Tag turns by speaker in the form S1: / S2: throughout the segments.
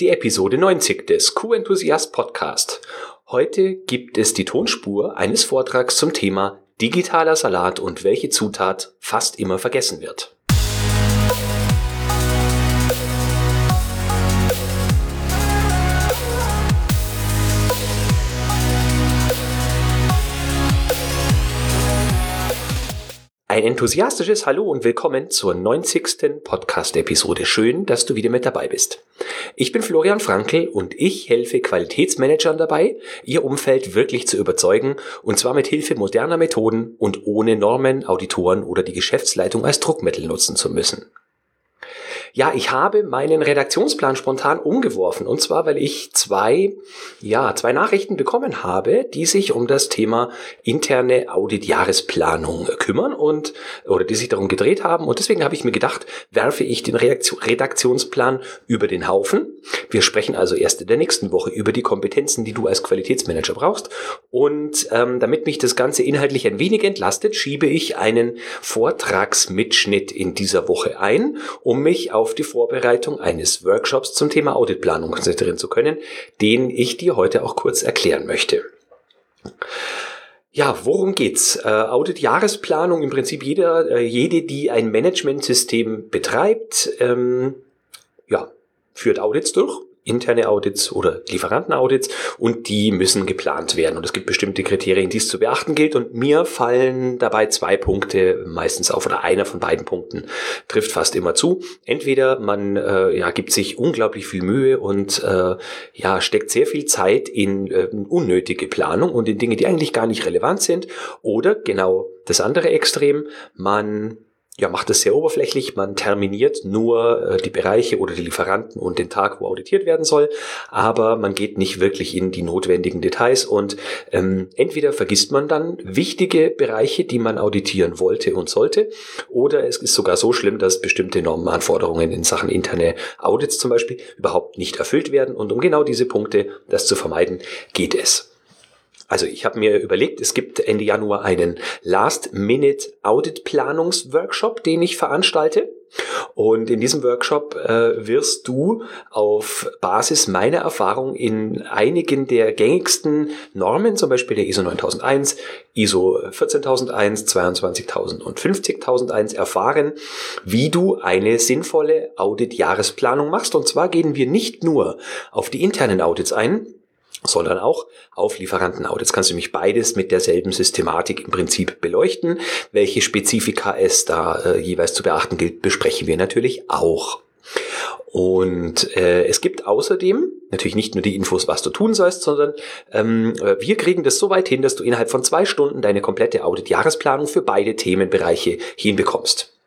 S1: die Episode 90 des Q-Enthusiast Podcast. Heute gibt es die Tonspur eines Vortrags zum Thema digitaler Salat und welche Zutat fast immer vergessen wird. Ein enthusiastisches Hallo und willkommen zur 90. Podcast-Episode. Schön, dass du wieder mit dabei bist. Ich bin Florian Frankl und ich helfe Qualitätsmanagern dabei, ihr Umfeld wirklich zu überzeugen und zwar mit Hilfe moderner Methoden und ohne Normen, Auditoren oder die Geschäftsleitung als Druckmittel nutzen zu müssen. Ja, ich habe meinen Redaktionsplan spontan umgeworfen. Und zwar, weil ich zwei, ja, zwei Nachrichten bekommen habe, die sich um das Thema interne Audit-Jahresplanung kümmern und, oder die sich darum gedreht haben. Und deswegen habe ich mir gedacht, werfe ich den Redaktionsplan über den Haufen. Wir sprechen also erst in der nächsten Woche über die Kompetenzen, die du als Qualitätsmanager brauchst. Und ähm, damit mich das Ganze inhaltlich ein wenig entlastet, schiebe ich einen Vortragsmitschnitt in dieser Woche ein, um mich auf die Vorbereitung eines Workshops zum Thema Auditplanung konzentrieren zu können, den ich dir heute auch kurz erklären möchte. Ja, worum geht's? Äh, Audit-Jahresplanung, im Prinzip jeder, äh, jede, die ein Managementsystem betreibt, ähm, ja, führt Audits durch interne Audits oder Lieferantenaudits und die müssen geplant werden. Und es gibt bestimmte Kriterien, die es zu beachten gilt. Und mir fallen dabei zwei Punkte meistens auf oder einer von beiden Punkten trifft fast immer zu. Entweder man äh, ja, gibt sich unglaublich viel Mühe und äh, ja, steckt sehr viel Zeit in äh, unnötige Planung und in Dinge, die eigentlich gar nicht relevant sind. Oder genau das andere Extrem, man ja, macht es sehr oberflächlich. Man terminiert nur äh, die Bereiche oder die Lieferanten und den Tag, wo auditiert werden soll, aber man geht nicht wirklich in die notwendigen Details und ähm, entweder vergisst man dann wichtige Bereiche, die man auditieren wollte und sollte, oder es ist sogar so schlimm, dass bestimmte Normenanforderungen in Sachen interne Audits zum Beispiel überhaupt nicht erfüllt werden und um genau diese Punkte, das zu vermeiden, geht es. Also ich habe mir überlegt, es gibt Ende Januar einen Last-Minute-Audit-Planungs-Workshop, den ich veranstalte. Und in diesem Workshop äh, wirst du auf Basis meiner Erfahrung in einigen der gängigsten Normen, zum Beispiel der ISO 9001, ISO 14001, 22000 und 50001 erfahren, wie du eine sinnvolle Audit-Jahresplanung machst. Und zwar gehen wir nicht nur auf die internen Audits ein, sondern auch auf Lieferantenaudits. Kannst du nämlich beides mit derselben Systematik im Prinzip beleuchten. Welche Spezifika es da äh, jeweils zu beachten gilt, besprechen wir natürlich auch. Und äh, es gibt außerdem natürlich nicht nur die Infos, was du tun sollst, sondern ähm, wir kriegen das so weit hin, dass du innerhalb von zwei Stunden deine komplette Audit-Jahresplanung für beide Themenbereiche hinbekommst.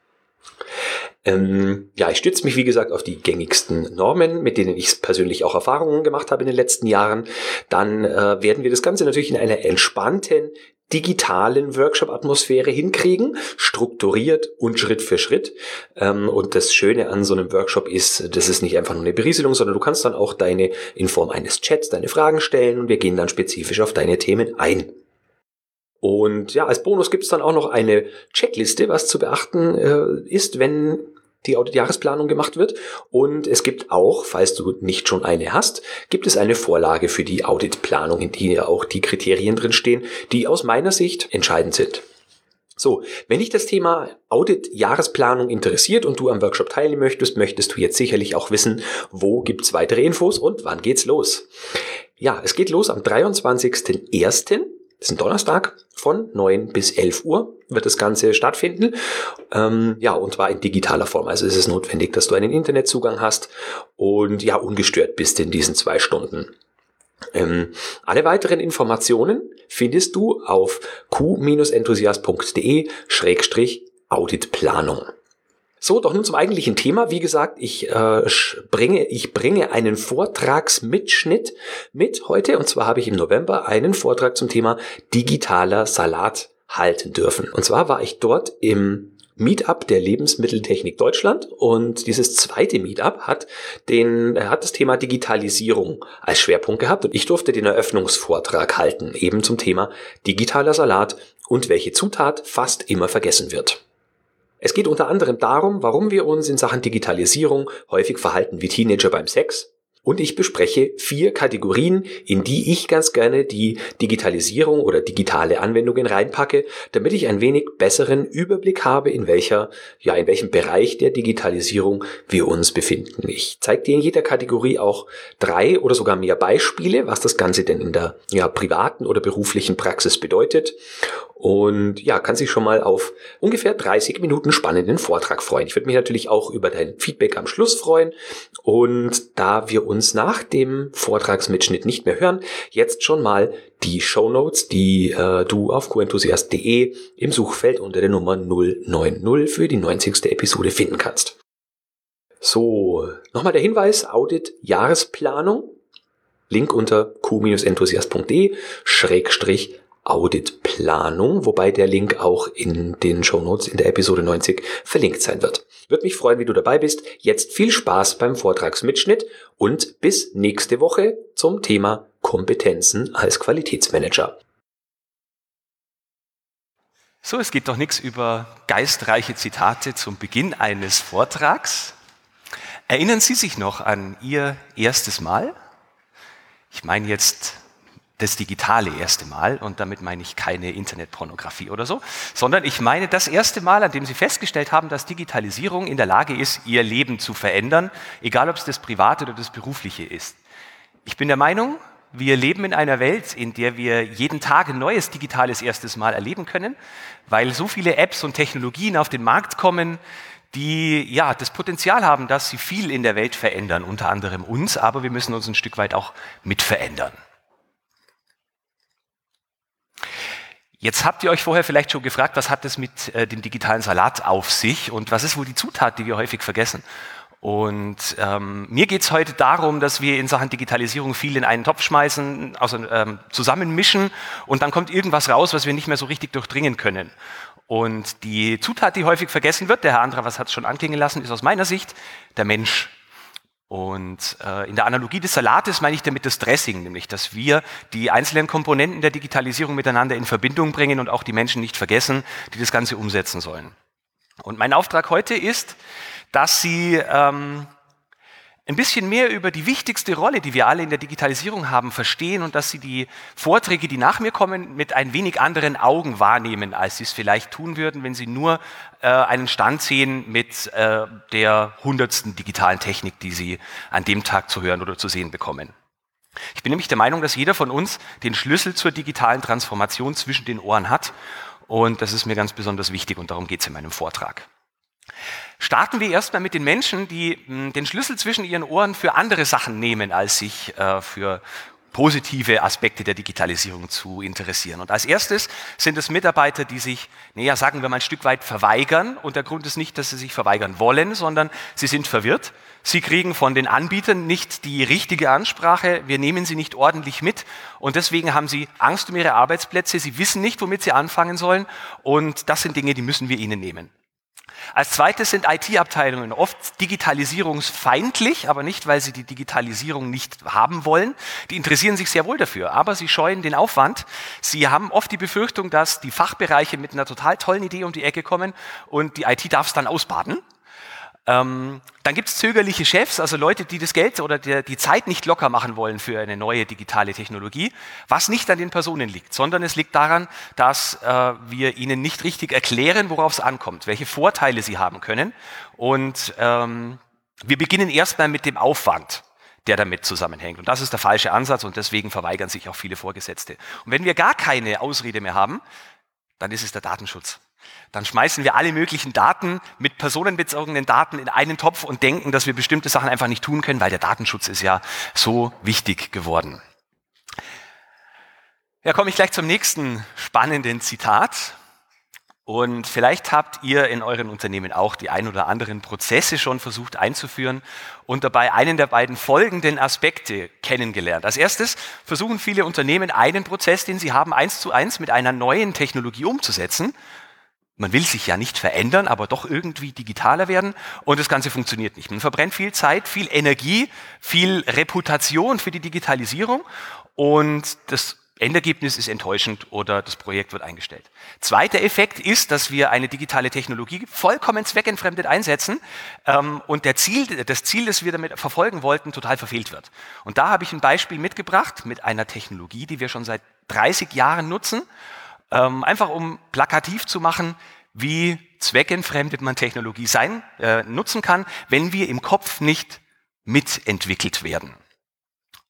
S1: Ähm, ja, ich stütze mich, wie gesagt, auf die gängigsten Normen, mit denen ich persönlich auch Erfahrungen gemacht habe in den letzten Jahren. Dann äh, werden wir das Ganze natürlich in einer entspannten, digitalen Workshop-Atmosphäre hinkriegen, strukturiert und Schritt für Schritt. Ähm, und das Schöne an so einem Workshop ist, das ist nicht einfach nur eine Berieselung, sondern du kannst dann auch deine in Form eines Chats deine Fragen stellen und wir gehen dann spezifisch auf deine Themen ein. Und ja, als Bonus gibt's dann auch noch eine Checkliste, was zu beachten äh, ist, wenn die Auditjahresplanung gemacht wird. Und es gibt auch, falls du nicht schon eine hast, gibt es eine Vorlage für die Auditplanung, in der auch die Kriterien drinstehen, die aus meiner Sicht entscheidend sind. So, wenn dich das Thema Audit-Jahresplanung interessiert und du am Workshop teilnehmen möchtest, möchtest du jetzt sicherlich auch wissen, wo gibt's weitere Infos und wann geht's los. Ja, es geht los am 23.01 das ist ein Donnerstag von 9 bis 11 Uhr wird das Ganze stattfinden. Ähm, ja, und zwar in digitaler Form. Also es ist notwendig, dass du einen Internetzugang hast und ja, ungestört bist in diesen zwei Stunden. Ähm, alle weiteren Informationen findest du auf q-enthusiast.de-auditplanung. So, doch nun zum eigentlichen Thema. Wie gesagt, ich äh, bringe, ich bringe einen Vortragsmitschnitt mit heute. Und zwar habe ich im November einen Vortrag zum Thema digitaler Salat halten dürfen. Und zwar war ich dort im Meetup der Lebensmitteltechnik Deutschland und dieses zweite Meetup hat den hat das Thema Digitalisierung als Schwerpunkt gehabt und ich durfte den Eröffnungsvortrag halten eben zum Thema digitaler Salat und welche Zutat fast immer vergessen wird. Es geht unter anderem darum, warum wir uns in Sachen Digitalisierung häufig verhalten wie Teenager beim Sex, und ich bespreche vier Kategorien, in die ich ganz gerne die Digitalisierung oder digitale Anwendungen reinpacke, damit ich ein wenig besseren Überblick habe, in welcher, ja, in welchem Bereich der Digitalisierung wir uns befinden. Ich zeige dir in jeder Kategorie auch drei oder sogar mehr Beispiele, was das Ganze denn in der ja, privaten oder beruflichen Praxis bedeutet und ja, kann sich schon mal auf ungefähr 30 Minuten spannenden Vortrag freuen. Ich würde mich natürlich auch über dein Feedback am Schluss freuen und da wir uns nach dem Vortragsmitschnitt nicht mehr hören, jetzt schon mal die Show Notes, die äh, du auf coenthusiast.de im Suchfeld unter der Nummer 090 für die 90. Episode finden kannst. So, nochmal der Hinweis, Audit Jahresplanung. Link unter q-enthusiast.de Schrägstrich Auditplanung, wobei der Link auch in den Show Notes in der Episode 90 verlinkt sein wird. Würde mich freuen, wie du dabei bist. Jetzt viel Spaß beim Vortragsmitschnitt und bis nächste Woche zum Thema Kompetenzen als Qualitätsmanager.
S2: So, es geht doch nichts über geistreiche Zitate zum Beginn eines Vortrags. Erinnern Sie sich noch an Ihr erstes Mal? Ich meine jetzt das digitale erste Mal, und damit meine ich keine Internetpornografie oder so, sondern ich meine das erste Mal, an dem Sie festgestellt haben, dass Digitalisierung in der Lage ist, Ihr Leben zu verändern, egal ob es das private oder das berufliche ist. Ich bin der Meinung, wir leben in einer Welt, in der wir jeden Tag ein neues digitales erstes Mal erleben können, weil so viele Apps und Technologien auf den Markt kommen, die ja das Potenzial haben, dass sie viel in der Welt verändern, unter anderem uns, aber wir müssen uns ein Stück weit auch mit verändern. Jetzt habt ihr euch vorher vielleicht schon gefragt, was hat es mit äh, dem digitalen Salat auf sich und was ist wohl die Zutat, die wir häufig vergessen? Und ähm, mir geht es heute darum, dass wir in Sachen Digitalisierung viel in einen Topf schmeißen, also ähm, zusammenmischen und dann kommt irgendwas raus, was wir nicht mehr so richtig durchdringen können. Und die Zutat, die häufig vergessen wird, der Herr Andra was hat es schon anklingen lassen, ist aus meiner Sicht der Mensch. Und äh, in der Analogie des Salates meine ich damit das Dressing, nämlich dass wir die einzelnen Komponenten der Digitalisierung miteinander in Verbindung bringen und auch die Menschen nicht vergessen, die das Ganze umsetzen sollen. Und mein Auftrag heute ist, dass Sie ähm, ein bisschen mehr über die wichtigste Rolle, die wir alle in der Digitalisierung haben, verstehen und dass Sie die Vorträge, die nach mir kommen, mit ein wenig anderen Augen wahrnehmen, als Sie es vielleicht tun würden, wenn Sie nur äh, einen Stand sehen mit äh, der hundertsten digitalen Technik, die Sie an dem Tag zu hören oder zu sehen bekommen. Ich bin nämlich der Meinung, dass jeder von uns den Schlüssel zur digitalen Transformation zwischen den Ohren hat und das ist mir ganz besonders wichtig und darum geht es in meinem Vortrag. Starten wir erstmal mit den Menschen, die hm, den Schlüssel zwischen ihren Ohren für andere Sachen nehmen, als sich äh, für positive Aspekte der Digitalisierung zu interessieren. Und als erstes sind es Mitarbeiter, die sich, naja, sagen wir mal ein Stück weit verweigern. Und der Grund ist nicht, dass sie sich verweigern wollen, sondern sie sind verwirrt. Sie kriegen von den Anbietern nicht die richtige Ansprache. Wir nehmen sie nicht ordentlich mit. Und deswegen haben sie Angst um ihre Arbeitsplätze. Sie wissen nicht, womit sie anfangen sollen. Und das sind Dinge, die müssen wir ihnen nehmen. Als zweites sind IT-Abteilungen oft digitalisierungsfeindlich, aber nicht, weil sie die Digitalisierung nicht haben wollen. Die interessieren sich sehr wohl dafür, aber sie scheuen den Aufwand. Sie haben oft die Befürchtung, dass die Fachbereiche mit einer total tollen Idee um die Ecke kommen und die IT darf es dann ausbaden. Ähm, dann gibt es zögerliche Chefs, also Leute, die das Geld oder die, die Zeit nicht locker machen wollen für eine neue digitale Technologie, was nicht an den Personen liegt, sondern es liegt daran, dass äh, wir ihnen nicht richtig erklären, worauf es ankommt, welche Vorteile sie haben können. Und ähm, wir beginnen erstmal mit dem Aufwand der damit zusammenhängt. Und das ist der falsche Ansatz und deswegen verweigern sich auch viele Vorgesetzte. Und wenn wir gar keine Ausrede mehr haben, dann ist es der Datenschutz. Dann schmeißen wir alle möglichen Daten mit personenbezogenen Daten in einen Topf und denken, dass wir bestimmte Sachen einfach nicht tun können, weil der Datenschutz ist ja so wichtig geworden. Ja, komme ich gleich zum nächsten spannenden Zitat. Und vielleicht habt ihr in euren Unternehmen auch die ein oder anderen Prozesse schon versucht einzuführen und dabei einen der beiden folgenden Aspekte kennengelernt. Als erstes versuchen viele Unternehmen einen Prozess, den sie haben, eins zu eins mit einer neuen Technologie umzusetzen man will sich ja nicht verändern, aber doch irgendwie digitaler werden und das Ganze funktioniert nicht. Man verbrennt viel Zeit, viel Energie, viel Reputation für die Digitalisierung und das Endergebnis ist enttäuschend oder das Projekt wird eingestellt. Zweiter Effekt ist, dass wir eine digitale Technologie vollkommen zweckentfremdet einsetzen ähm, und der Ziel, das Ziel, das wir damit verfolgen wollten, total verfehlt wird. Und da habe ich ein Beispiel mitgebracht mit einer Technologie, die wir schon seit 30 Jahren nutzen, ähm, einfach um plakativ zu machen, wie zweckentfremdet man Technologie sein, äh, nutzen kann, wenn wir im Kopf nicht mitentwickelt werden.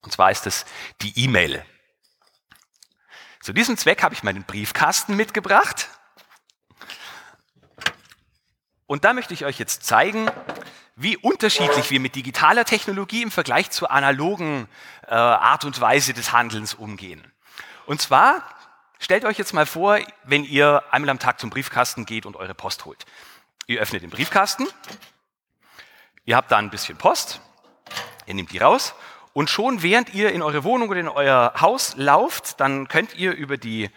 S2: Und zwar ist es die E-Mail. Zu diesem Zweck habe ich meinen Briefkasten mitgebracht. Und da möchte ich euch jetzt zeigen, wie unterschiedlich wir mit digitaler Technologie im Vergleich zur analogen äh, Art und Weise des Handelns umgehen. Und zwar stellt euch jetzt mal vor, wenn ihr einmal am Tag zum Briefkasten geht und eure Post holt. Ihr öffnet den Briefkasten, ihr habt da ein bisschen Post, ihr nehmt die raus und schon während ihr in eure Wohnung oder in euer Haus lauft, dann könnt ihr über die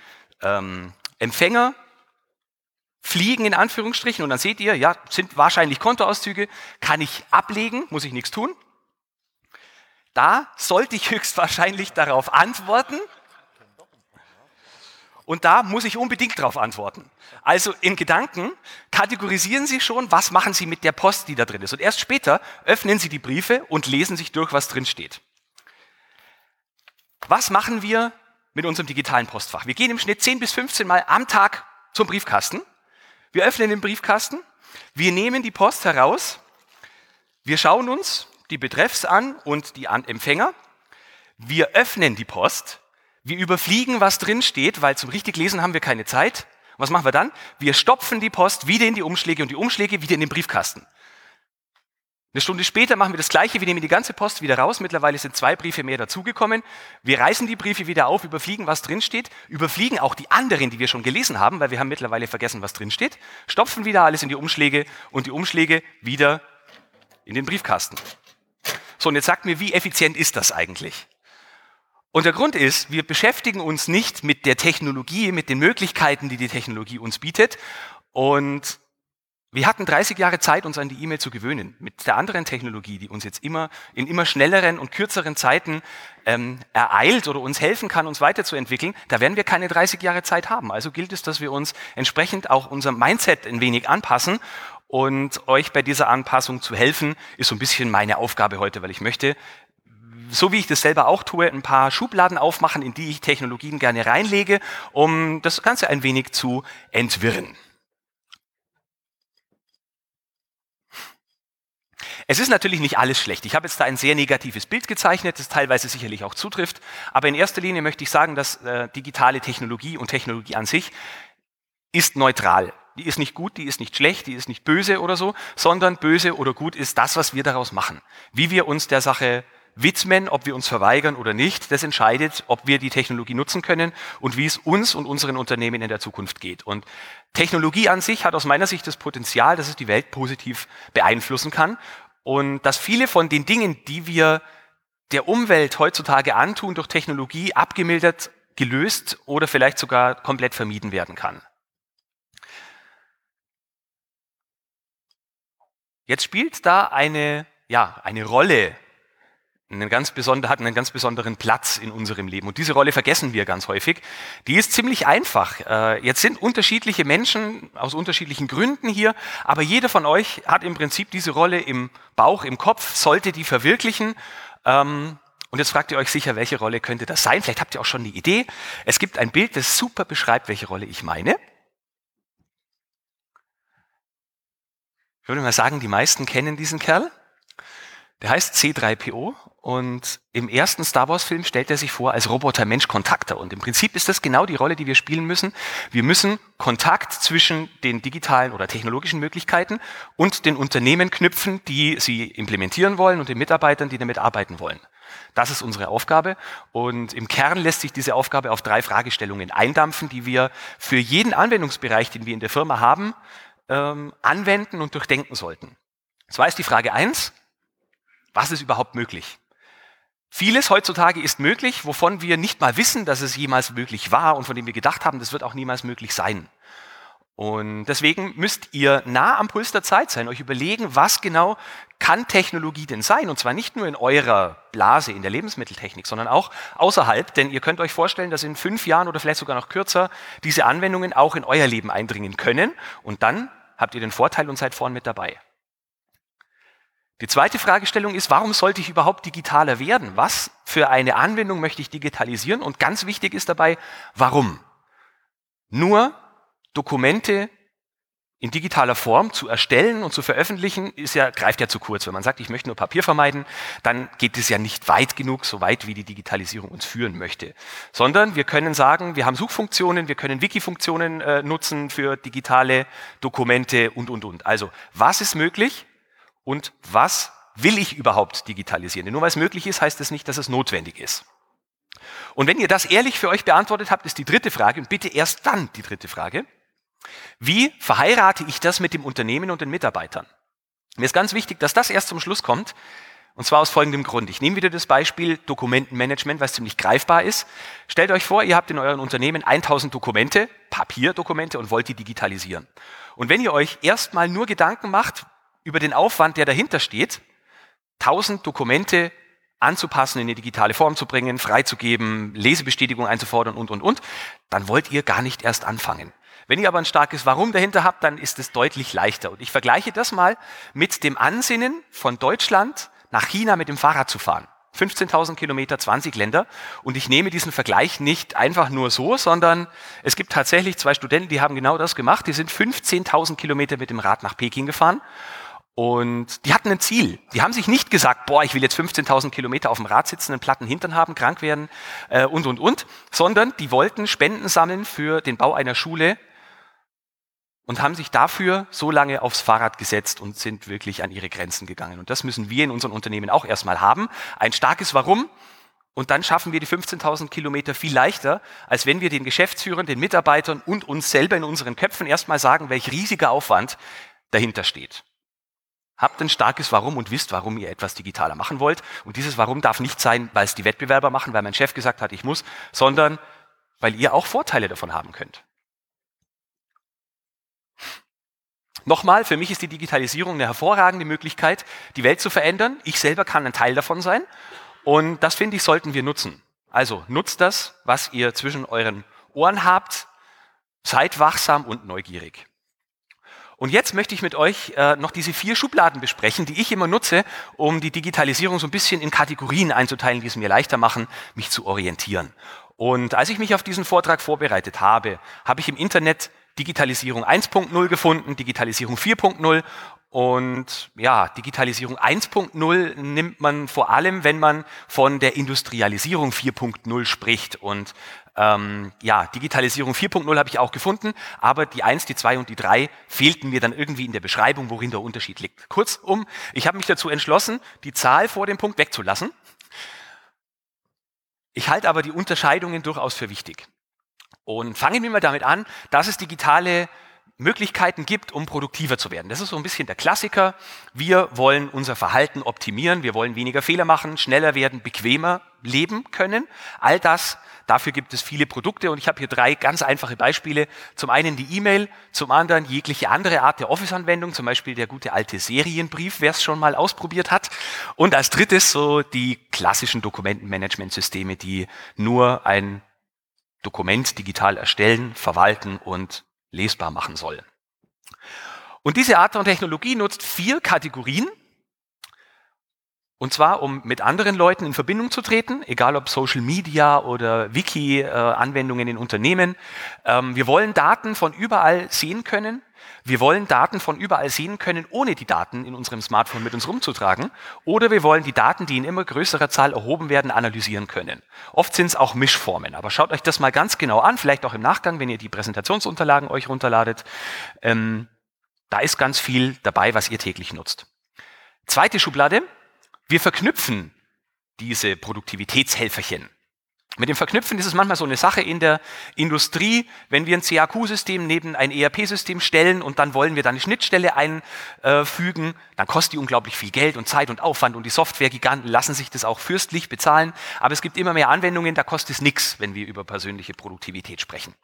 S2: ähm, Empfänger fliegen in Anführungsstrichen und dann seht ihr, ja, sind wahrscheinlich Kontoauszüge, kann ich ablegen, muss ich nichts tun. Da sollte ich höchstwahrscheinlich darauf antworten. Und da muss ich unbedingt darauf antworten. Also in Gedanken kategorisieren Sie schon, was machen Sie mit der Post, die da drin ist. Und erst später öffnen Sie die Briefe und lesen sich durch, was drin steht. Was machen wir mit unserem digitalen Postfach? Wir gehen im Schnitt 10 bis 15 Mal am Tag zum Briefkasten. Wir öffnen den Briefkasten, wir nehmen die Post heraus, wir schauen uns die Betreffs an und die Empfänger, wir öffnen die Post, wir überfliegen, was drin steht, weil zum richtig lesen haben wir keine Zeit. Was machen wir dann? Wir stopfen die Post wieder in die Umschläge und die Umschläge wieder in den Briefkasten. Eine Stunde später machen wir das Gleiche, wir nehmen die ganze Post wieder raus. Mittlerweile sind zwei Briefe mehr dazugekommen. Wir reißen die Briefe wieder auf, überfliegen, was drinsteht, überfliegen auch die anderen, die wir schon gelesen haben, weil wir haben mittlerweile vergessen, was drinsteht, stopfen wieder alles in die Umschläge und die Umschläge wieder in den Briefkasten. So, und jetzt sagt mir, wie effizient ist das eigentlich? Und der Grund ist, wir beschäftigen uns nicht mit der Technologie, mit den Möglichkeiten, die die Technologie uns bietet und wir hatten 30 Jahre Zeit, uns an die E-Mail zu gewöhnen. Mit der anderen Technologie, die uns jetzt immer in immer schnelleren und kürzeren Zeiten ähm, ereilt oder uns helfen kann, uns weiterzuentwickeln, da werden wir keine 30 Jahre Zeit haben. Also gilt es, dass wir uns entsprechend auch unser Mindset ein wenig anpassen. Und euch bei dieser Anpassung zu helfen, ist so ein bisschen meine Aufgabe heute, weil ich möchte, so wie ich das selber auch tue, ein paar Schubladen aufmachen, in die ich Technologien gerne reinlege, um das Ganze ein wenig zu entwirren. Es ist natürlich nicht alles schlecht. Ich habe jetzt da ein sehr negatives Bild gezeichnet, das teilweise sicherlich auch zutrifft. Aber in erster Linie möchte ich sagen, dass äh, digitale Technologie und Technologie an sich ist neutral. Die ist nicht gut, die ist nicht schlecht, die ist nicht böse oder so, sondern böse oder gut ist das, was wir daraus machen. Wie wir uns der Sache widmen, ob wir uns verweigern oder nicht, das entscheidet, ob wir die Technologie nutzen können und wie es uns und unseren Unternehmen in der Zukunft geht. Und Technologie an sich hat aus meiner Sicht das Potenzial, dass es die Welt positiv beeinflussen kann und dass viele von den Dingen, die wir der Umwelt heutzutage antun, durch Technologie abgemildert, gelöst oder vielleicht sogar komplett vermieden werden kann. Jetzt spielt da eine, ja, eine Rolle einen ganz besonder, hat einen ganz besonderen Platz in unserem Leben. Und diese Rolle vergessen wir ganz häufig. Die ist ziemlich einfach. Äh, jetzt sind unterschiedliche Menschen aus unterschiedlichen Gründen hier, aber jeder von euch hat im Prinzip diese Rolle im Bauch, im Kopf, sollte die verwirklichen. Ähm, und jetzt fragt ihr euch sicher, welche Rolle könnte das sein? Vielleicht habt ihr auch schon die Idee. Es gibt ein Bild, das super beschreibt, welche Rolle ich meine. Ich würde mal sagen, die meisten kennen diesen Kerl. Der heißt C3PO und im ersten Star Wars-Film stellt er sich vor als Roboter-Mensch-Kontakter. Und im Prinzip ist das genau die Rolle, die wir spielen müssen. Wir müssen Kontakt zwischen den digitalen oder technologischen Möglichkeiten und den Unternehmen knüpfen, die sie implementieren wollen und den Mitarbeitern, die damit arbeiten wollen. Das ist unsere Aufgabe. Und im Kern lässt sich diese Aufgabe auf drei Fragestellungen eindampfen, die wir für jeden Anwendungsbereich, den wir in der Firma haben, ähm, anwenden und durchdenken sollten. Zwar ist die Frage eins: Was ist überhaupt möglich? Vieles heutzutage ist möglich, wovon wir nicht mal wissen, dass es jemals möglich war und von dem wir gedacht haben, das wird auch niemals möglich sein. Und deswegen müsst ihr nah am Puls der Zeit sein, euch überlegen, was genau kann Technologie denn sein? Und zwar nicht nur in eurer Blase in der Lebensmitteltechnik, sondern auch außerhalb. Denn ihr könnt euch vorstellen, dass in fünf Jahren oder vielleicht sogar noch kürzer diese Anwendungen auch in euer Leben eindringen können. Und dann habt ihr den Vorteil und seid vorn mit dabei. Die zweite Fragestellung ist, warum sollte ich überhaupt digitaler werden? Was für eine Anwendung möchte ich digitalisieren? Und ganz wichtig ist dabei, warum? Nur Dokumente in digitaler Form zu erstellen und zu veröffentlichen, ist ja, greift ja zu kurz. Wenn man sagt, ich möchte nur Papier vermeiden, dann geht es ja nicht weit genug, so weit wie die Digitalisierung uns führen möchte. Sondern wir können sagen, wir haben Suchfunktionen, wir können Wiki-Funktionen äh, nutzen für digitale Dokumente und, und, und. Also, was ist möglich und was will ich überhaupt digitalisieren? Denn nur weil es möglich ist, heißt es das nicht, dass es notwendig ist. Und wenn ihr das ehrlich für euch beantwortet habt, ist die dritte Frage, und bitte erst dann die dritte Frage, wie verheirate ich das mit dem Unternehmen und den Mitarbeitern? Mir ist ganz wichtig, dass das erst zum Schluss kommt, und zwar aus folgendem Grund. Ich nehme wieder das Beispiel Dokumentenmanagement, weil es ziemlich greifbar ist. Stellt euch vor, ihr habt in euren Unternehmen 1000 Dokumente, Papierdokumente und wollt die digitalisieren. Und wenn ihr euch erstmal nur Gedanken macht über den Aufwand, der dahinter steht, 1000 Dokumente anzupassen, in eine digitale Form zu bringen, freizugeben, Lesebestätigung einzufordern und, und, und, dann wollt ihr gar nicht erst anfangen. Wenn ihr aber ein starkes Warum dahinter habt, dann ist es deutlich leichter. Und ich vergleiche das mal mit dem Ansinnen von Deutschland nach China mit dem Fahrrad zu fahren. 15.000 Kilometer, 20 Länder. Und ich nehme diesen Vergleich nicht einfach nur so, sondern es gibt tatsächlich zwei Studenten, die haben genau das gemacht. Die sind 15.000 Kilometer mit dem Rad nach Peking gefahren und die hatten ein Ziel. Die haben sich nicht gesagt, boah, ich will jetzt 15.000 Kilometer auf dem Rad sitzen, einen platten Hintern haben, krank werden äh, und, und, und, sondern die wollten Spenden sammeln für den Bau einer Schule und haben sich dafür so lange aufs Fahrrad gesetzt und sind wirklich an ihre Grenzen gegangen. Und das müssen wir in unseren Unternehmen auch erstmal haben. Ein starkes Warum. Und dann schaffen wir die 15.000 Kilometer viel leichter, als wenn wir den Geschäftsführern, den Mitarbeitern und uns selber in unseren Köpfen erstmal sagen, welch riesiger Aufwand dahinter steht. Habt ein starkes Warum und wisst, warum ihr etwas digitaler machen wollt. Und dieses Warum darf nicht sein, weil es die Wettbewerber machen, weil mein Chef gesagt hat, ich muss, sondern weil ihr auch Vorteile davon haben könnt. Nochmal, für mich ist die Digitalisierung eine hervorragende Möglichkeit, die Welt zu verändern. Ich selber kann ein Teil davon sein. Und das finde ich, sollten wir nutzen. Also nutzt das, was ihr zwischen euren Ohren habt. Seid wachsam und neugierig. Und jetzt möchte ich mit euch äh, noch diese vier Schubladen besprechen, die ich immer nutze, um die Digitalisierung so ein bisschen in Kategorien einzuteilen, die es mir leichter machen, mich zu orientieren. Und als ich mich auf diesen Vortrag vorbereitet habe, habe ich im Internet Digitalisierung 1.0 gefunden, Digitalisierung 4.0 und ja, Digitalisierung 1.0 nimmt man vor allem, wenn man von der Industrialisierung 4.0 spricht. Und ähm, ja, Digitalisierung 4.0 habe ich auch gefunden, aber die 1, die 2 und die 3 fehlten mir dann irgendwie in der Beschreibung, worin der Unterschied liegt. Kurzum, ich habe mich dazu entschlossen, die Zahl vor dem Punkt wegzulassen. Ich halte aber die Unterscheidungen durchaus für wichtig. Und fangen wir mal damit an, dass es digitale Möglichkeiten gibt, um produktiver zu werden. Das ist so ein bisschen der Klassiker. Wir wollen unser Verhalten optimieren, wir wollen weniger Fehler machen, schneller werden, bequemer leben können. All das, dafür gibt es viele Produkte und ich habe hier drei ganz einfache Beispiele. Zum einen die E-Mail, zum anderen jegliche andere Art der Office-Anwendung, zum Beispiel der gute alte Serienbrief, wer es schon mal ausprobiert hat. Und als drittes so die klassischen Dokumentenmanagementsysteme, die nur ein Dokument digital erstellen, verwalten und lesbar machen soll. Und diese Art von Technologie nutzt vier Kategorien. Und zwar, um mit anderen Leuten in Verbindung zu treten, egal ob Social Media oder Wiki-Anwendungen in Unternehmen. Ähm, wir wollen Daten von überall sehen können. Wir wollen Daten von überall sehen können, ohne die Daten in unserem Smartphone mit uns rumzutragen. Oder wir wollen die Daten, die in immer größerer Zahl erhoben werden, analysieren können. Oft sind es auch Mischformen. Aber schaut euch das mal ganz genau an, vielleicht auch im Nachgang, wenn ihr die Präsentationsunterlagen euch runterladet. Ähm, da ist ganz viel dabei, was ihr täglich nutzt. Zweite Schublade. Wir verknüpfen diese Produktivitätshelferchen mit dem Verknüpfen ist es manchmal so eine Sache in der Industrie, wenn wir ein CAQ-System neben ein ERP-System stellen und dann wollen wir da eine Schnittstelle einfügen, dann kostet die unglaublich viel Geld und Zeit und Aufwand und die Softwaregiganten lassen sich das auch fürstlich bezahlen. Aber es gibt immer mehr Anwendungen, da kostet es nichts, wenn wir über persönliche Produktivität sprechen.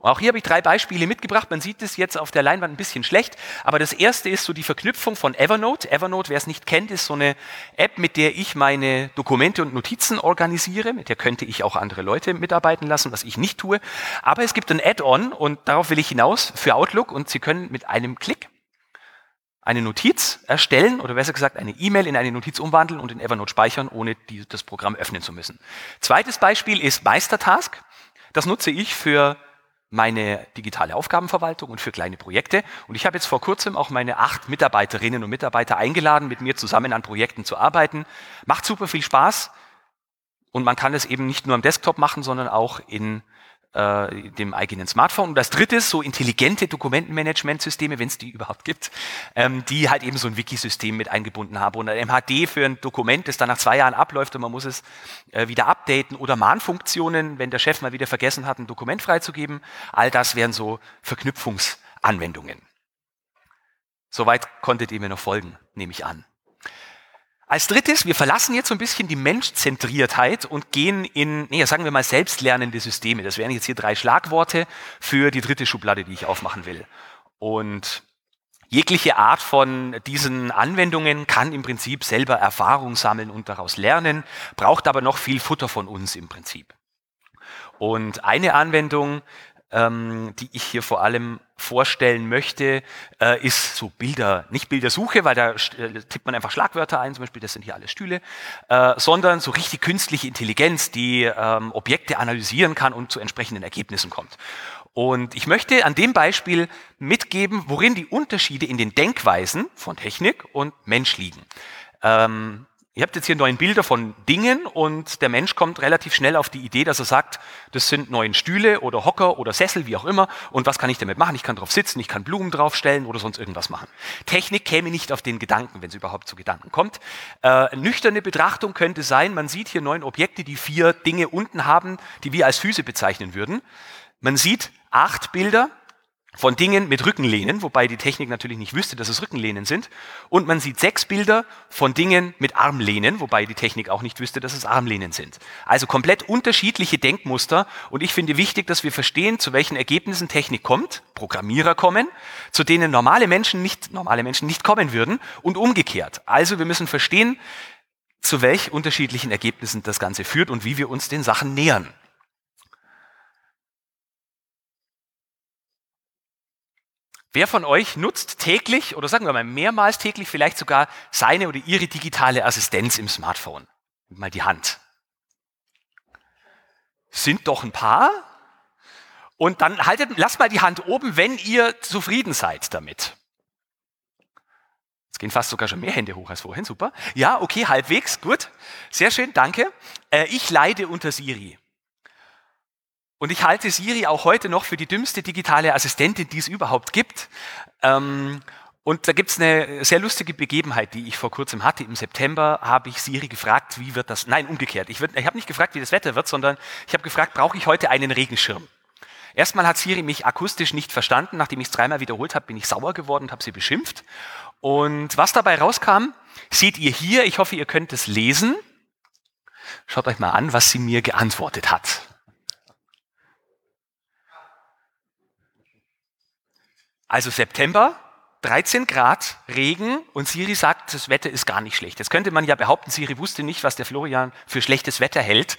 S2: Auch hier habe ich drei Beispiele mitgebracht. Man sieht es jetzt auf der Leinwand ein bisschen schlecht, aber das erste ist so die Verknüpfung von Evernote. Evernote, wer es nicht kennt, ist so eine App, mit der ich meine Dokumente und Notizen organisiere. Mit der könnte ich auch andere Leute mitarbeiten lassen, was ich nicht tue. Aber es gibt ein Add-on und darauf will ich hinaus für Outlook und Sie können mit einem Klick eine Notiz erstellen oder besser gesagt eine E-Mail in eine Notiz umwandeln und in Evernote speichern, ohne die, das Programm öffnen zu müssen. Zweites Beispiel ist Meistertask. Das nutze ich für meine digitale Aufgabenverwaltung und für kleine Projekte. Und ich habe jetzt vor kurzem auch meine acht Mitarbeiterinnen und Mitarbeiter eingeladen, mit mir zusammen an Projekten zu arbeiten. Macht super viel Spaß. Und man kann es eben nicht nur am Desktop machen, sondern auch in äh, dem eigenen Smartphone. Und das dritte ist so intelligente Dokumentenmanagementsysteme, wenn es die überhaupt gibt, ähm, die halt eben so ein Wikisystem mit eingebunden haben. Und ein MHD für ein Dokument, das dann nach zwei Jahren abläuft und man muss es äh, wieder updaten oder Mahnfunktionen, wenn der Chef mal wieder vergessen hat, ein Dokument freizugeben. All das wären so Verknüpfungsanwendungen. Soweit konntet ihr mir noch folgen, nehme ich an. Als drittes, wir verlassen jetzt so ein bisschen die Menschzentriertheit und gehen in, nee, sagen wir mal, selbstlernende Systeme. Das wären jetzt hier drei Schlagworte für die dritte Schublade, die ich aufmachen will. Und jegliche Art von diesen Anwendungen kann im Prinzip selber Erfahrung sammeln und daraus lernen, braucht aber noch viel Futter von uns im Prinzip. Und eine Anwendung, ähm, die ich hier vor allem vorstellen möchte, äh, ist so Bilder, nicht Bildersuche, weil da äh, tippt man einfach Schlagwörter ein, zum Beispiel, das sind hier alle Stühle, äh, sondern so richtig künstliche Intelligenz, die ähm, Objekte analysieren kann und zu entsprechenden Ergebnissen kommt. Und ich möchte an dem Beispiel mitgeben, worin die Unterschiede in den Denkweisen von Technik und Mensch liegen. Ähm, Ihr habt jetzt hier neun Bilder von Dingen und der Mensch kommt relativ schnell auf die Idee, dass er sagt, das sind neun Stühle oder Hocker oder Sessel, wie auch immer. Und was kann ich damit machen? Ich kann drauf sitzen, ich kann Blumen draufstellen oder sonst irgendwas machen. Technik käme nicht auf den Gedanken, wenn es überhaupt zu Gedanken kommt. Äh, nüchterne Betrachtung könnte sein, man sieht hier neun Objekte, die vier Dinge unten haben, die wir als Füße bezeichnen würden. Man sieht acht Bilder, von Dingen mit Rückenlehnen, wobei die Technik natürlich nicht wüsste, dass es Rückenlehnen sind. Und man sieht sechs Bilder von Dingen mit Armlehnen, wobei die Technik auch nicht wüsste, dass es Armlehnen sind. Also komplett unterschiedliche Denkmuster. Und ich finde wichtig, dass wir verstehen, zu welchen Ergebnissen Technik kommt, Programmierer kommen, zu denen normale Menschen nicht, normale Menschen nicht kommen würden und umgekehrt. Also wir müssen verstehen, zu welch unterschiedlichen Ergebnissen das Ganze führt und wie wir uns den Sachen nähern. Wer von euch nutzt täglich oder sagen wir mal mehrmals täglich vielleicht sogar seine oder ihre digitale Assistenz im Smartphone? Mal die Hand. Sind doch ein paar. Und dann haltet, lasst mal die Hand oben, wenn ihr zufrieden seid damit. Jetzt gehen fast sogar schon mehr Hände hoch als vorhin, super. Ja, okay, halbwegs, gut. Sehr schön, danke. Äh, ich leide unter Siri. Und ich halte Siri auch heute noch für die dümmste digitale Assistentin, die es überhaupt gibt. Ähm, und da gibt es eine sehr lustige Begebenheit, die ich vor kurzem hatte. Im September habe ich Siri gefragt, wie wird das? Nein, umgekehrt. Ich, ich habe nicht gefragt, wie das Wetter wird, sondern ich habe gefragt, brauche ich heute einen Regenschirm? Erstmal hat Siri mich akustisch nicht verstanden. Nachdem ich es dreimal wiederholt habe, bin ich sauer geworden und habe sie beschimpft. Und was dabei rauskam, seht ihr hier. Ich hoffe, ihr könnt es lesen. Schaut euch mal an, was sie mir geantwortet hat. Also September, 13 Grad, Regen und Siri sagt, das Wetter ist gar nicht schlecht. Jetzt könnte man ja behaupten, Siri wusste nicht, was der Florian für schlechtes Wetter hält.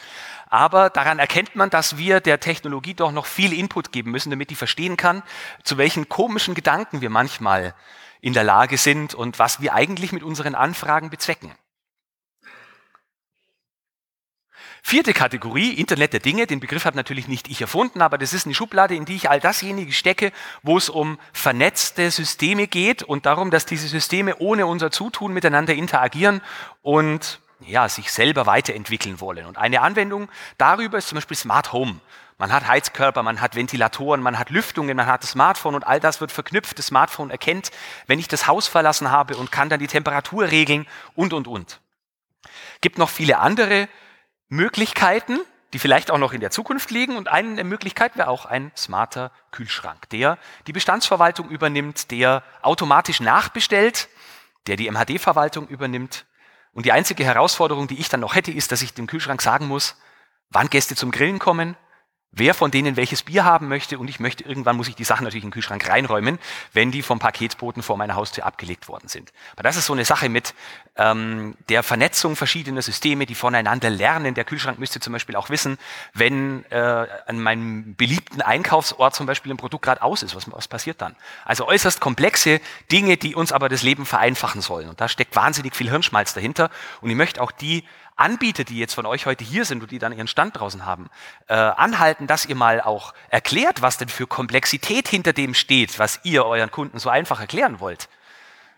S2: Aber daran erkennt man, dass wir der Technologie doch noch viel Input geben müssen, damit die verstehen kann, zu welchen komischen Gedanken wir manchmal in der Lage sind und was wir eigentlich mit unseren Anfragen bezwecken. Vierte Kategorie, Internet der Dinge. Den Begriff habe natürlich nicht ich erfunden, aber das ist eine Schublade, in die ich all dasjenige stecke, wo es um vernetzte Systeme geht und darum, dass diese Systeme ohne unser Zutun miteinander interagieren und ja, sich selber weiterentwickeln wollen. Und eine Anwendung darüber ist zum Beispiel Smart Home. Man hat Heizkörper, man hat Ventilatoren, man hat Lüftungen, man hat das Smartphone und all das wird verknüpft. Das Smartphone erkennt, wenn ich das Haus verlassen habe und kann dann die Temperatur regeln und, und, und. Gibt noch viele andere Möglichkeiten, die vielleicht auch noch in der Zukunft liegen. Und eine der Möglichkeiten wäre auch ein smarter Kühlschrank, der die Bestandsverwaltung übernimmt, der automatisch nachbestellt, der die MHD-Verwaltung übernimmt. Und die einzige Herausforderung, die ich dann noch hätte, ist, dass ich dem Kühlschrank sagen muss, wann Gäste zum Grillen kommen, wer von denen welches Bier haben möchte und ich möchte, irgendwann muss ich die Sachen natürlich in den Kühlschrank reinräumen, wenn die vom Paketboten vor meiner Haustür abgelegt worden sind. Aber das ist so eine Sache mit ähm, der Vernetzung verschiedener Systeme, die voneinander lernen. Der Kühlschrank müsste zum Beispiel auch wissen, wenn äh, an meinem beliebten Einkaufsort zum Beispiel ein Produkt gerade aus ist, was, was passiert dann? Also äußerst komplexe Dinge, die uns aber das Leben vereinfachen sollen. Und da steckt wahnsinnig viel Hirnschmalz dahinter. Und ich möchte auch die Anbieter, die jetzt von euch heute hier sind und die dann ihren Stand draußen haben, äh, anhalten, dass ihr mal auch erklärt, was denn für Komplexität hinter dem steht, was ihr euren Kunden so einfach erklären wollt.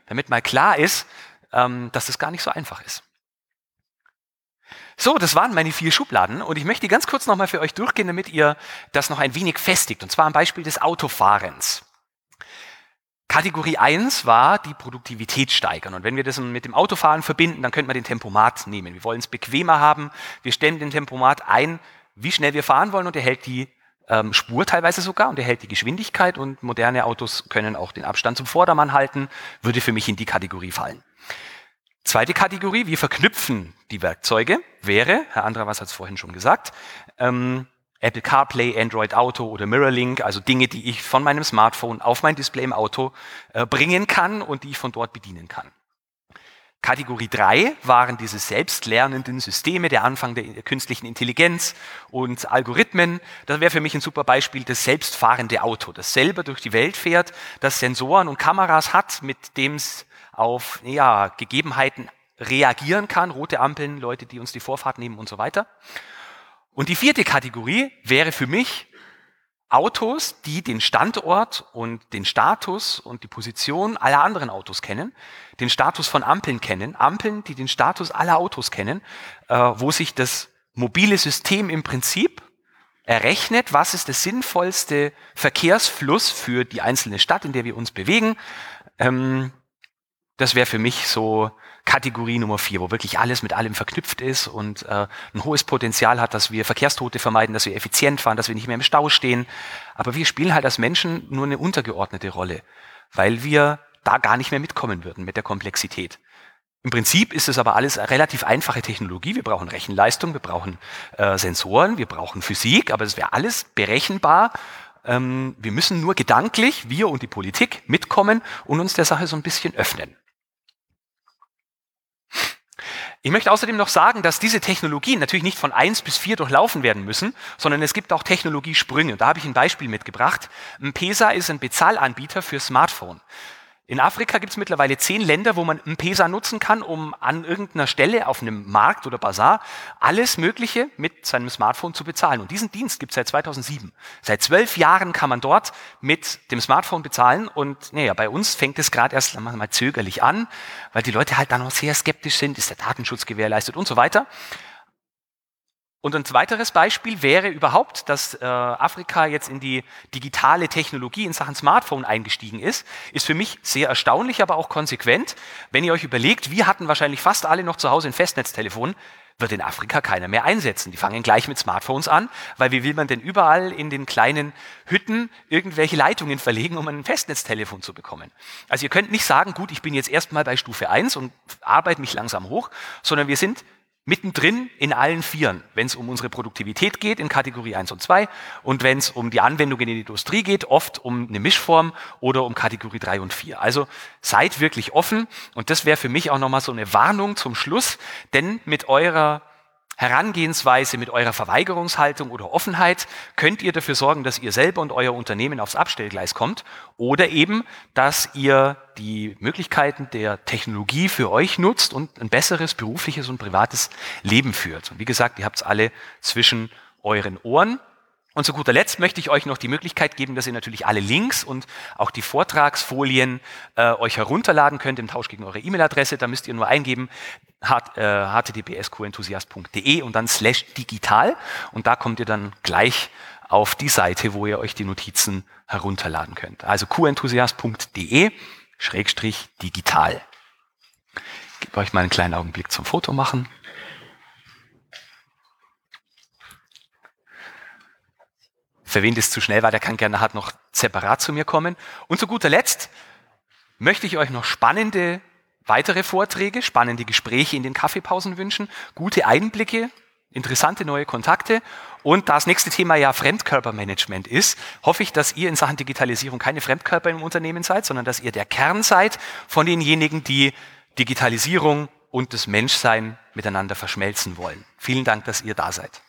S2: Damit mal klar ist, ähm, dass das gar nicht so einfach ist. So, das waren meine vier Schubladen und ich möchte ganz kurz nochmal für euch durchgehen, damit ihr das noch ein wenig festigt. Und zwar am Beispiel des Autofahrens. Kategorie 1 war die Produktivität steigern. Und wenn wir das mit dem Autofahren verbinden, dann könnte man den Tempomat nehmen. Wir wollen es bequemer haben. Wir stellen den Tempomat ein, wie schnell wir fahren wollen und er hält die ähm, Spur teilweise sogar und er hält die Geschwindigkeit und moderne Autos können auch den Abstand zum Vordermann halten, würde für mich in die Kategorie fallen. Zweite Kategorie, wir verknüpfen die Werkzeuge, wäre, Herr Andra, was hat es vorhin schon gesagt, ähm, Apple CarPlay, Android Auto oder Mirrorlink, also Dinge, die ich von meinem Smartphone auf mein Display im Auto äh, bringen kann und die ich von dort bedienen kann. Kategorie 3 waren diese selbstlernenden Systeme, der Anfang der künstlichen Intelligenz und Algorithmen. Das wäre für mich ein super Beispiel, das selbstfahrende Auto, das selber durch die Welt fährt, das Sensoren und Kameras hat, mit dem es auf ja, Gegebenheiten reagieren kann, rote Ampeln, Leute, die uns die Vorfahrt nehmen und so weiter. Und die vierte Kategorie wäre für mich Autos, die den Standort und den Status und die Position aller anderen Autos kennen, den Status von Ampeln kennen, Ampeln, die den Status aller Autos kennen, äh, wo sich das mobile System im Prinzip errechnet, was ist der sinnvollste Verkehrsfluss für die einzelne Stadt, in der wir uns bewegen. Ähm, das wäre für mich so Kategorie Nummer vier, wo wirklich alles mit allem verknüpft ist und äh, ein hohes Potenzial hat, dass wir Verkehrstote vermeiden, dass wir effizient fahren, dass wir nicht mehr im Stau stehen. Aber wir spielen halt als Menschen nur eine untergeordnete Rolle, weil wir da gar nicht mehr mitkommen würden mit der Komplexität. Im Prinzip ist es aber alles relativ einfache Technologie. Wir brauchen Rechenleistung, wir brauchen äh, Sensoren, wir brauchen Physik, aber es wäre alles berechenbar. Ähm, wir müssen nur gedanklich, wir und die Politik, mitkommen und uns der Sache so ein bisschen öffnen. Ich möchte außerdem noch sagen, dass diese Technologien natürlich nicht von eins bis vier durchlaufen werden müssen, sondern es gibt auch Technologiesprünge. Da habe ich ein Beispiel mitgebracht. M-Pesa ist ein Bezahlanbieter für Smartphone. In Afrika gibt es mittlerweile zehn Länder, wo man M-Pesa nutzen kann, um an irgendeiner Stelle auf einem Markt oder Bazar alles Mögliche mit seinem Smartphone zu bezahlen. Und diesen Dienst gibt es seit 2007. Seit zwölf Jahren kann man dort mit dem Smartphone bezahlen. Und naja, bei uns fängt es gerade erst mal zögerlich an, weil die Leute halt da noch sehr skeptisch sind, ist der Datenschutz gewährleistet und so weiter. Und ein weiteres Beispiel wäre überhaupt, dass äh, Afrika jetzt in die digitale Technologie in Sachen Smartphone eingestiegen ist, ist für mich sehr erstaunlich, aber auch konsequent. Wenn ihr euch überlegt, wir hatten wahrscheinlich fast alle noch zu Hause ein Festnetztelefon, wird in Afrika keiner mehr einsetzen. Die fangen gleich mit Smartphones an, weil wie will man denn überall in den kleinen Hütten irgendwelche Leitungen verlegen, um ein Festnetztelefon zu bekommen? Also ihr könnt nicht sagen, gut, ich bin jetzt erstmal bei Stufe 1 und arbeite mich langsam hoch, sondern wir sind mittendrin in allen Vieren, wenn es um unsere Produktivität geht in Kategorie 1 und 2 und wenn es um die Anwendung in die Industrie geht, oft um eine Mischform oder um Kategorie 3 und 4. Also seid wirklich offen und das wäre für mich auch nochmal so eine Warnung zum Schluss, denn mit eurer Herangehensweise, mit eurer Verweigerungshaltung oder Offenheit könnt ihr dafür sorgen, dass ihr selber und euer Unternehmen aufs Abstellgleis kommt oder eben, dass ihr die Möglichkeiten der Technologie für euch nutzt und ein besseres berufliches und privates Leben führt. Und wie gesagt, ihr habt es alle zwischen euren Ohren. Und zu guter Letzt möchte ich euch noch die Möglichkeit geben, dass ihr natürlich alle Links und auch die Vortragsfolien äh, euch herunterladen könnt im Tausch gegen eure E-Mail-Adresse. Da müsst ihr nur eingeben https://qenthusiast.de äh, und dann slash digital und da kommt ihr dann gleich auf die Seite, wo ihr euch die Notizen herunterladen könnt. Also qenthusiast.de schrägstrich digital. Ich gebe euch mal einen kleinen Augenblick zum Foto machen. Für wen das zu schnell war, der kann gerne hat noch separat zu mir kommen. Und zu guter Letzt möchte ich euch noch spannende weitere Vorträge, spannende Gespräche in den Kaffeepausen wünschen, gute Einblicke interessante neue Kontakte. Und da das nächste Thema ja Fremdkörpermanagement ist, hoffe ich, dass ihr in Sachen Digitalisierung keine Fremdkörper im Unternehmen seid, sondern dass ihr der Kern seid von denjenigen, die Digitalisierung und das Menschsein miteinander verschmelzen wollen. Vielen Dank, dass ihr da seid.